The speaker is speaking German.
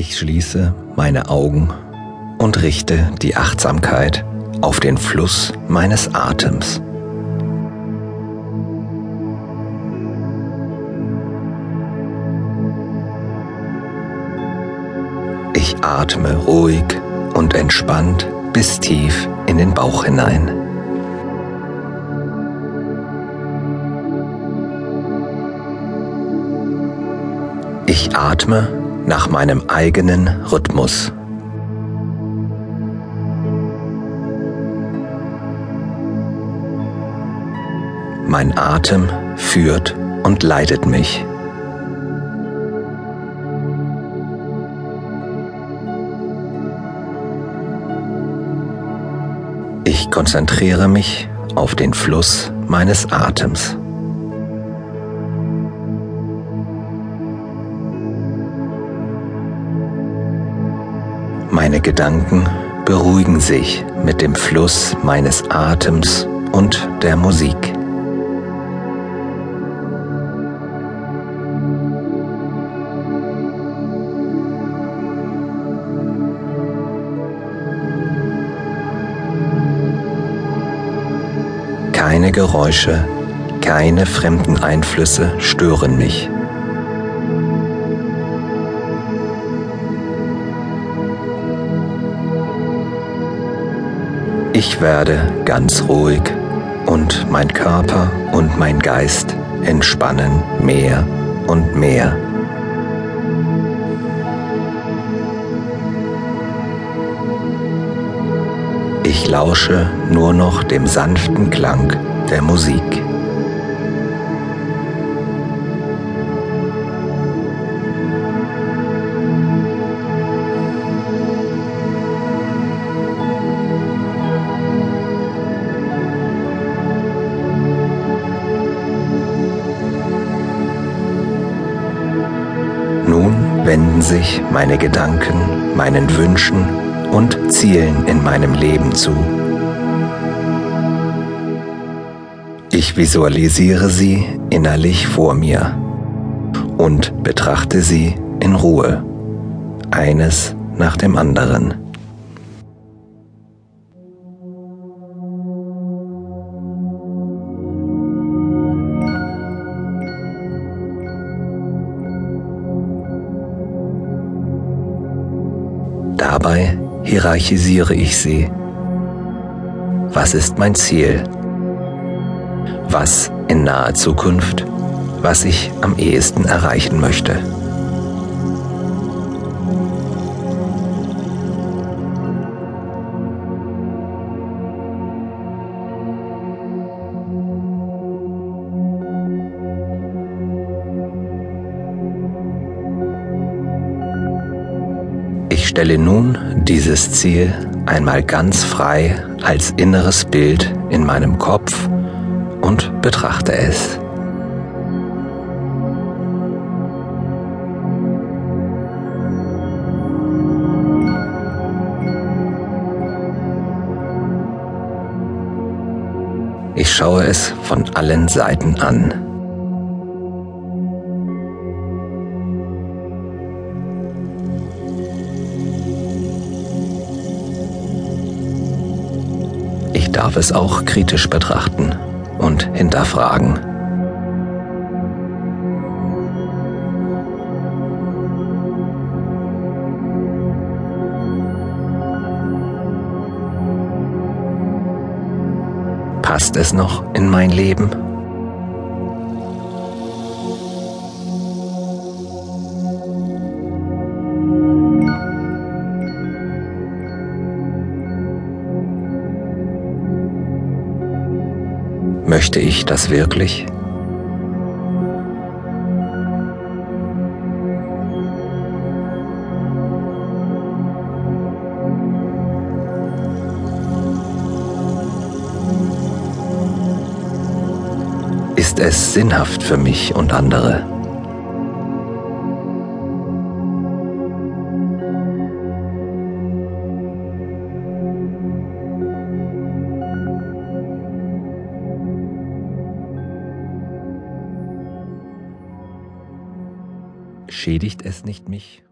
Ich schließe meine Augen und richte die Achtsamkeit auf den Fluss meines Atems. Ich atme ruhig und entspannt bis tief in den Bauch hinein. Ich atme nach meinem eigenen Rhythmus. Mein Atem führt und leitet mich. Ich konzentriere mich auf den Fluss meines Atems. Meine Gedanken beruhigen sich mit dem Fluss meines Atems und der Musik. Keine Geräusche, keine fremden Einflüsse stören mich. Ich werde ganz ruhig und mein Körper und mein Geist entspannen mehr und mehr. Ich lausche nur noch dem sanften Klang der Musik. Wenden sich meine Gedanken meinen Wünschen und Zielen in meinem Leben zu. Ich visualisiere sie innerlich vor mir und betrachte sie in Ruhe, eines nach dem anderen. Dabei hierarchisiere ich sie. Was ist mein Ziel? Was in naher Zukunft, was ich am ehesten erreichen möchte? Stelle nun dieses Ziel einmal ganz frei als inneres Bild in meinem Kopf und betrachte es. Ich schaue es von allen Seiten an. Ich darf es auch kritisch betrachten und hinterfragen. Passt es noch in mein Leben? Möchte ich das wirklich? Ist es sinnhaft für mich und andere? Schädigt es nicht mich?